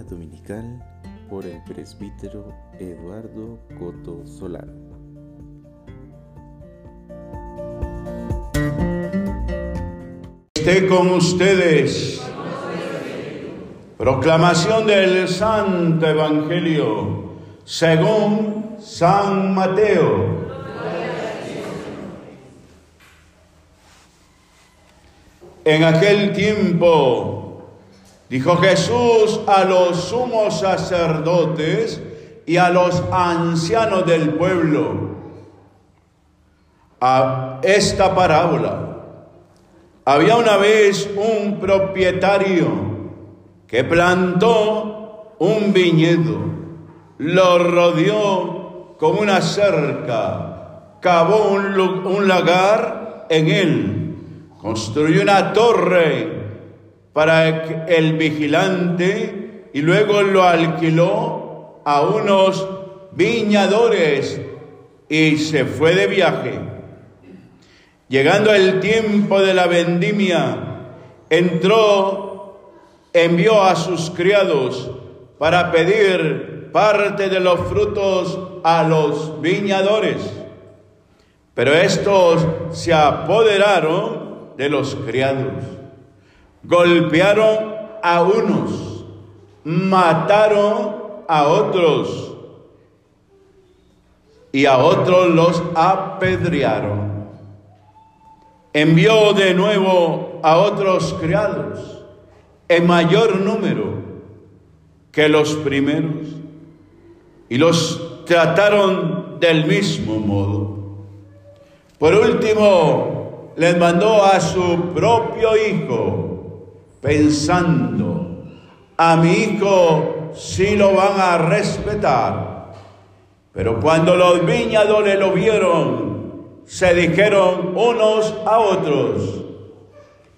Dominical por el presbítero Eduardo Coto Solano. Esté con ustedes. Proclamación del Santo Evangelio según San Mateo. En aquel tiempo dijo Jesús a los sumos sacerdotes y a los ancianos del pueblo a esta parábola. Había una vez un propietario que plantó un viñedo, lo rodeó con una cerca, cavó un, un lagar en él construyó una torre para el vigilante y luego lo alquiló a unos viñadores y se fue de viaje. Llegando el tiempo de la vendimia, entró, envió a sus criados para pedir parte de los frutos a los viñadores. Pero estos se apoderaron de los criados. Golpearon a unos, mataron a otros y a otros los apedrearon. Envió de nuevo a otros criados en mayor número que los primeros y los trataron del mismo modo. Por último, les mandó a su propio hijo, pensando, a mi hijo sí lo van a respetar. Pero cuando los viñadores lo vieron, se dijeron unos a otros,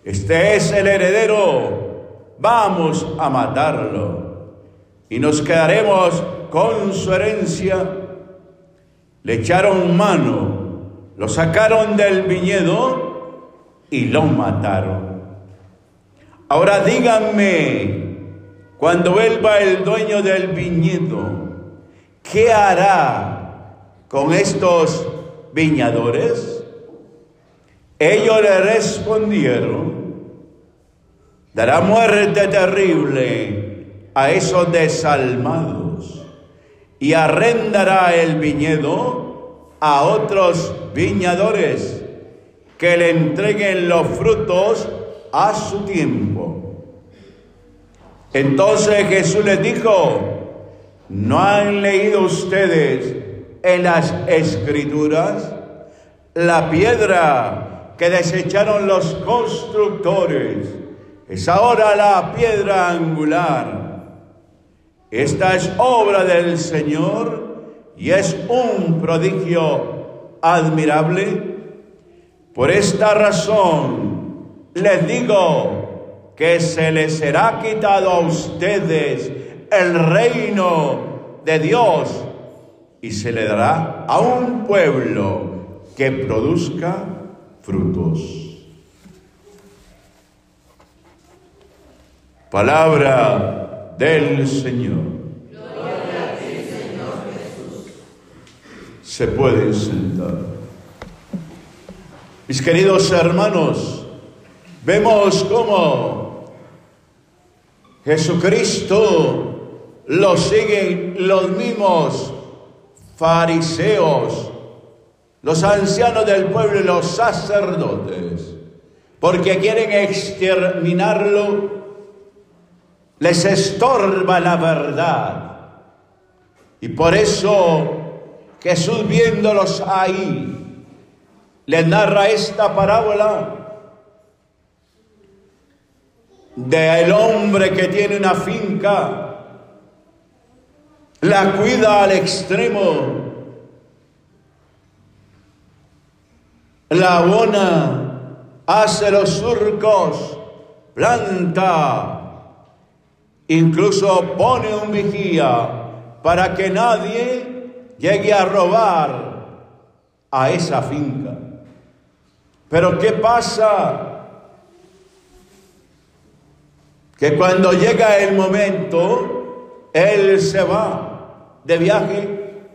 este es el heredero, vamos a matarlo y nos quedaremos con su herencia. Le echaron mano lo sacaron del viñedo y lo mataron. Ahora díganme, cuando vuelva el dueño del viñedo, ¿qué hará con estos viñadores? Ellos le respondieron, dará muerte terrible a esos desalmados y arrendará el viñedo a otros viñadores que le entreguen los frutos a su tiempo. Entonces Jesús les dijo, ¿no han leído ustedes en las escrituras la piedra que desecharon los constructores? Es ahora la piedra angular. Esta es obra del Señor y es un prodigio admirable. Por esta razón les digo que se les será quitado a ustedes el reino de Dios y se le dará a un pueblo que produzca frutos. Palabra del Señor. se pueden sentar. Mis queridos hermanos, vemos cómo Jesucristo lo siguen los mismos fariseos, los ancianos del pueblo y los sacerdotes, porque quieren exterminarlo, les estorba la verdad. Y por eso Jesús viéndolos ahí, les narra esta parábola del hombre que tiene una finca, la cuida al extremo, la abona, hace los surcos, planta, incluso pone un vigía para que nadie llegue a robar a esa finca. Pero ¿qué pasa? Que cuando llega el momento Él se va de viaje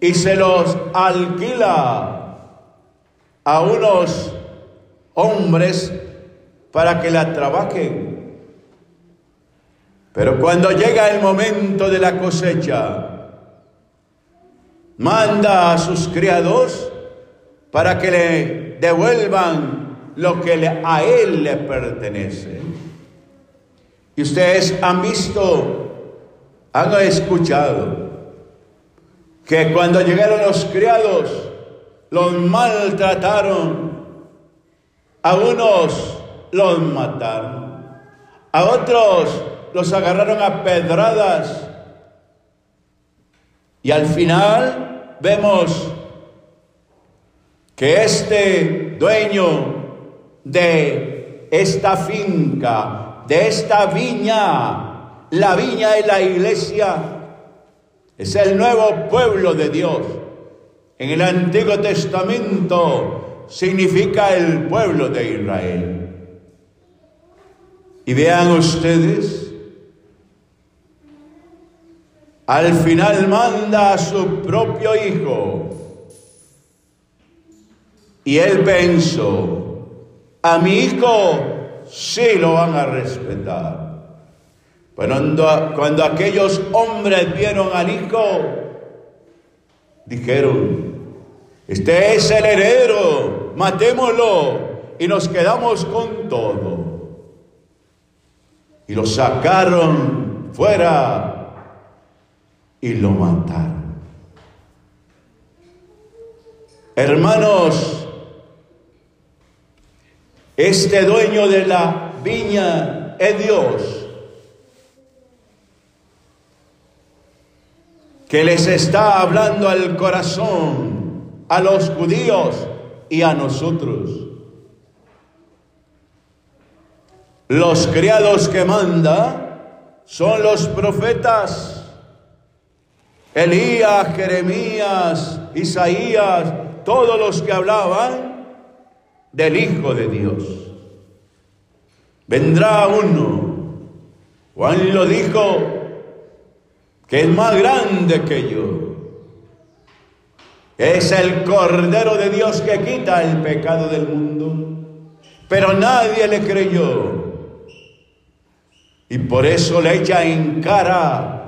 y se los alquila a unos hombres para que la trabajen. Pero cuando llega el momento de la cosecha, manda a sus criados para que le devuelvan lo que a él le pertenece. Y ustedes han visto, han escuchado que cuando llegaron los criados, los maltrataron, a unos los mataron, a otros los agarraron a pedradas. Y al final vemos que este dueño de esta finca, de esta viña, la viña de la iglesia, es el nuevo pueblo de Dios. En el Antiguo Testamento significa el pueblo de Israel. Y vean ustedes, al final manda a su propio hijo y él pensó, a mi hijo sí lo van a respetar. Cuando, cuando aquellos hombres vieron al hijo, dijeron, este es el heredero, matémoslo y nos quedamos con todo. Y lo sacaron fuera y lo mataron. Hermanos, este dueño de la viña es Dios. que les está hablando al corazón, a los judíos y a nosotros. Los criados que manda son los profetas, Elías, Jeremías, Isaías, todos los que hablaban del Hijo de Dios. Vendrá uno, Juan lo dijo, que es más grande que yo. Es el Cordero de Dios que quita el pecado del mundo. Pero nadie le creyó. Y por eso le echa en cara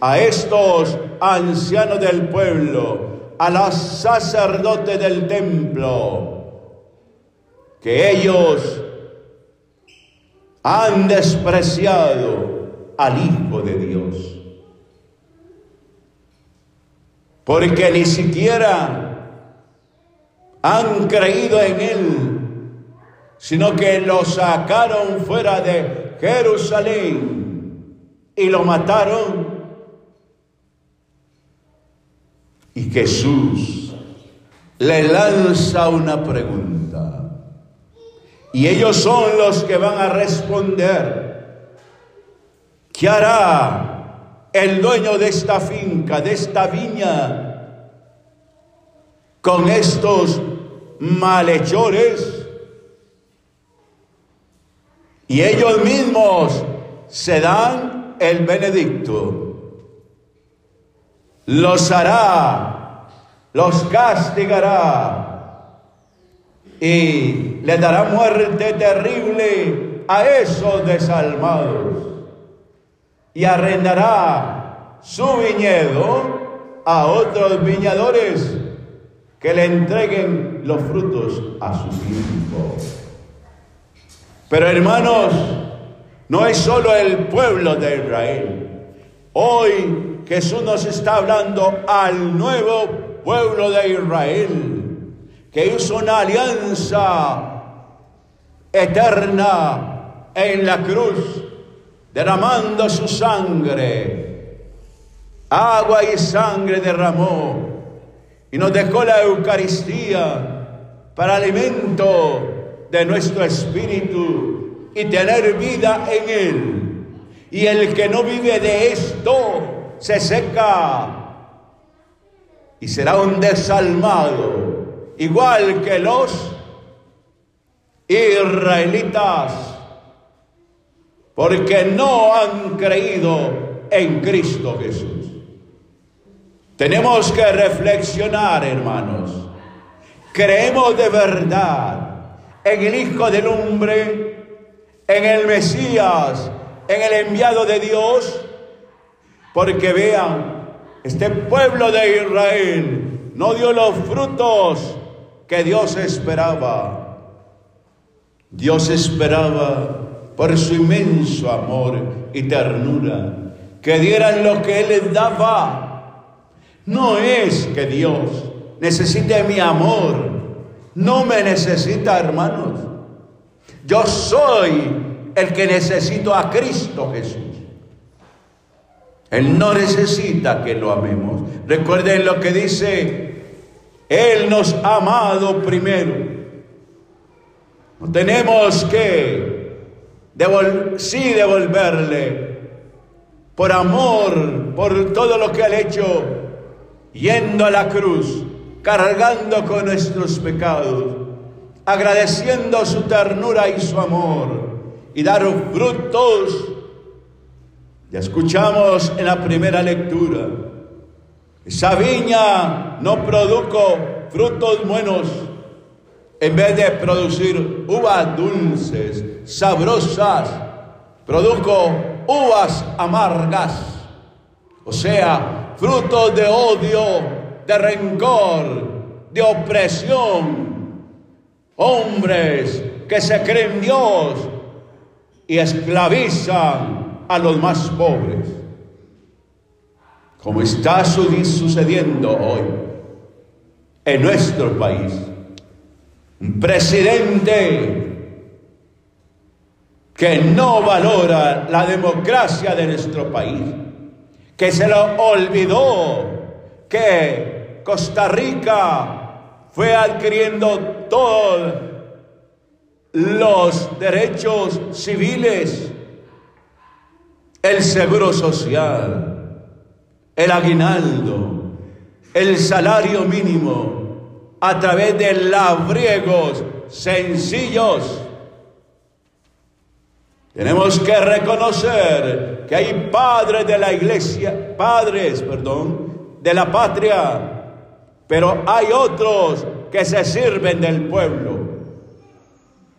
a estos ancianos del pueblo, a los sacerdotes del templo, que ellos han despreciado al Hijo de Dios. Porque ni siquiera han creído en Él, sino que lo sacaron fuera de Jerusalén y lo mataron. Y Jesús le lanza una pregunta. Y ellos son los que van a responder. ¿Qué hará el dueño de esta finca, de esta viña, con estos malhechores? Y ellos mismos se dan el benedicto. Los hará, los castigará y le dará muerte terrible a esos desalmados y arrendará su viñedo a otros viñadores que le entreguen los frutos a su tiempo. Pero hermanos, no es solo el pueblo de Israel. Hoy Jesús nos está hablando al nuevo pueblo de Israel que hizo una alianza eterna en la cruz, derramando su sangre. Agua y sangre derramó y nos dejó la Eucaristía para alimento de nuestro espíritu y tener vida en él. Y el que no vive de esto se seca y será un desalmado igual que los israelitas. porque no han creído en Cristo Jesús. Tenemos que reflexionar, hermanos. Creemos de verdad en el Hijo del Hombre, en el Mesías, en el enviado de Dios, porque vean, este pueblo de Israel no dio los frutos que Dios esperaba. Dios esperaba por su inmenso amor y ternura que dieran lo que Él les daba. No es que Dios necesite mi amor, no me necesita hermanos. Yo soy el que necesito a Cristo Jesús. Él no necesita que lo amemos. Recuerden lo que dice, Él nos ha amado primero. Tenemos que devolverle por amor, por todo lo que ha hecho, yendo a la cruz, cargando con nuestros pecados, agradeciendo su ternura y su amor, y dar frutos. Ya escuchamos en la primera lectura, esa viña no produjo frutos buenos, en vez de producir uvas dulces, sabrosas, produjo uvas amargas, o sea, frutos de odio, de rencor, de opresión. Hombres que se creen Dios y esclavizan a los más pobres, como está sucediendo hoy en nuestro país presidente que no valora la democracia de nuestro país, que se lo olvidó que Costa Rica fue adquiriendo todos los derechos civiles, el seguro social, el aguinaldo, el salario mínimo, a través de labriegos sencillos. Tenemos que reconocer que hay padres de la iglesia, padres, perdón, de la patria, pero hay otros que se sirven del pueblo.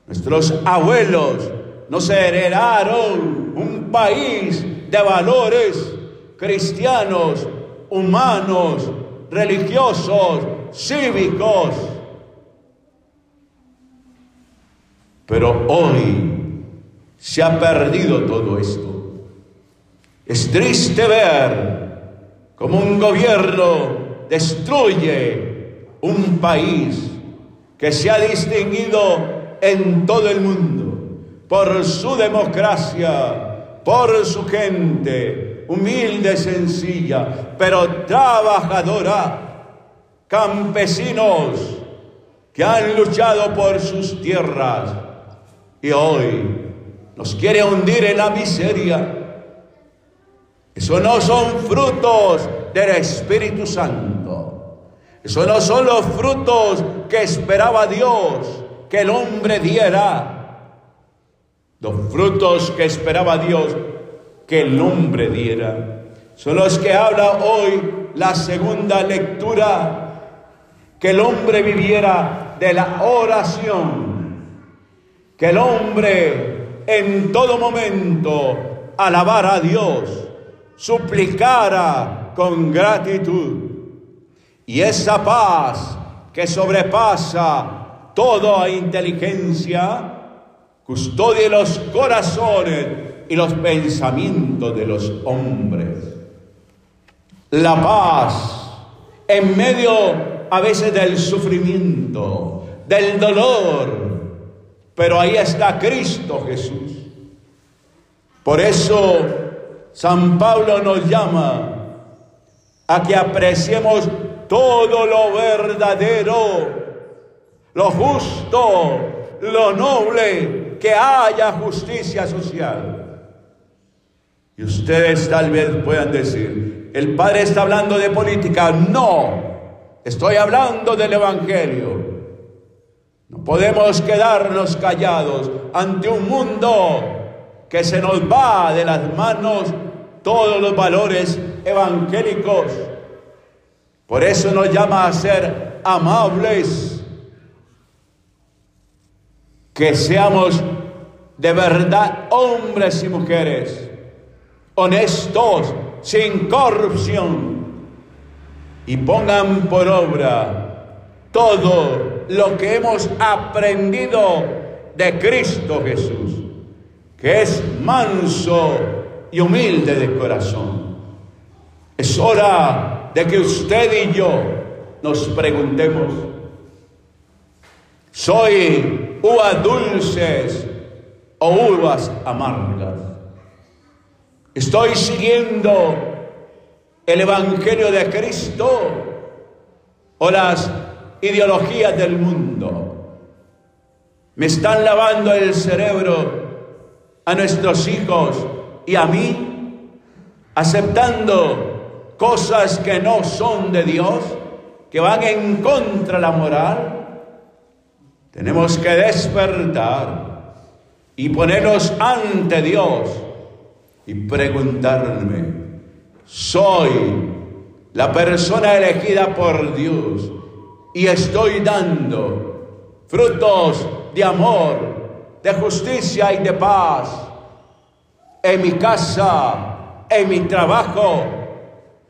Nuestros abuelos nos heredaron un país de valores cristianos, humanos, religiosos, cívicos. Pero hoy se ha perdido todo esto. Es triste ver cómo un gobierno destruye un país que se ha distinguido en todo el mundo por su democracia, por su gente humilde, sencilla, pero trabajadora campesinos que han luchado por sus tierras y hoy nos quiere hundir en la miseria. Eso no son frutos del Espíritu Santo. Eso no son los frutos que esperaba Dios que el hombre diera. Los frutos que esperaba Dios que el hombre diera. Son los que habla hoy la segunda lectura que el hombre viviera de la oración, que el hombre en todo momento alabara a Dios, suplicara con gratitud. Y esa paz que sobrepasa toda inteligencia, custodie los corazones y los pensamientos de los hombres. La paz en medio a veces del sufrimiento, del dolor, pero ahí está Cristo Jesús. Por eso San Pablo nos llama a que apreciemos todo lo verdadero, lo justo, lo noble, que haya justicia social. Y ustedes tal vez puedan decir, el Padre está hablando de política. No, Estoy hablando del Evangelio. No podemos quedarnos callados ante un mundo que se nos va de las manos todos los valores evangélicos. Por eso nos llama a ser amables, que seamos de verdad hombres y mujeres, honestos, sin corrupción, y pongan por obra todo lo que hemos aprendido de Cristo Jesús, que es manso y humilde de corazón. Es hora de que usted y yo nos preguntemos, ¿soy uvas dulces o uvas amargas? ¿Estoy siguiendo el Evangelio de Cristo o las ideologías del mundo? Me están lavando el cerebro a nuestros hijos y a mí, aceptando cosas que no son de Dios, que van en contra de la moral. Tenemos que despertar y ponernos ante Dios y preguntarme, ¿soy la persona elegida por Dios y estoy dando frutos de amor, de justicia y de paz en mi casa, en mi trabajo.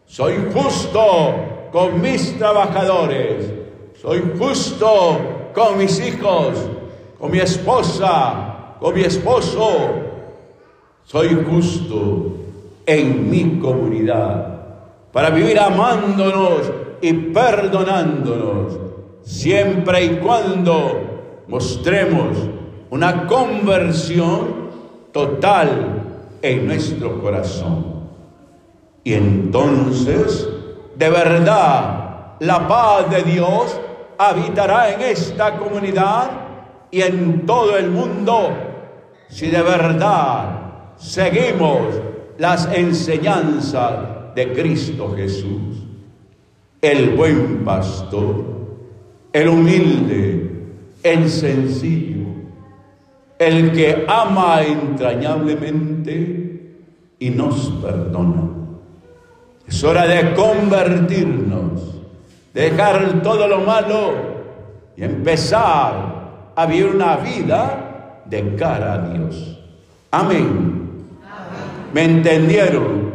Soy justo con mis trabajadores. Soy justo con mis hijos, con mi esposa, con mi esposo. Soy justo en mi comunidad para vivir amándonos y perdonándonos siempre y cuando mostremos una conversión total en nuestro corazón. Y entonces, de verdad, la paz de Dios habitará en esta comunidad y en todo el mundo si de verdad seguimos las enseñanzas de Cristo Jesús, el buen pastor, el humilde, el sencillo, el que ama entrañablemente y nos perdona. Es hora de convertirnos, dejar todo lo malo y empezar a vivir una vida de cara a Dios. Amén. ¿Me entendieron?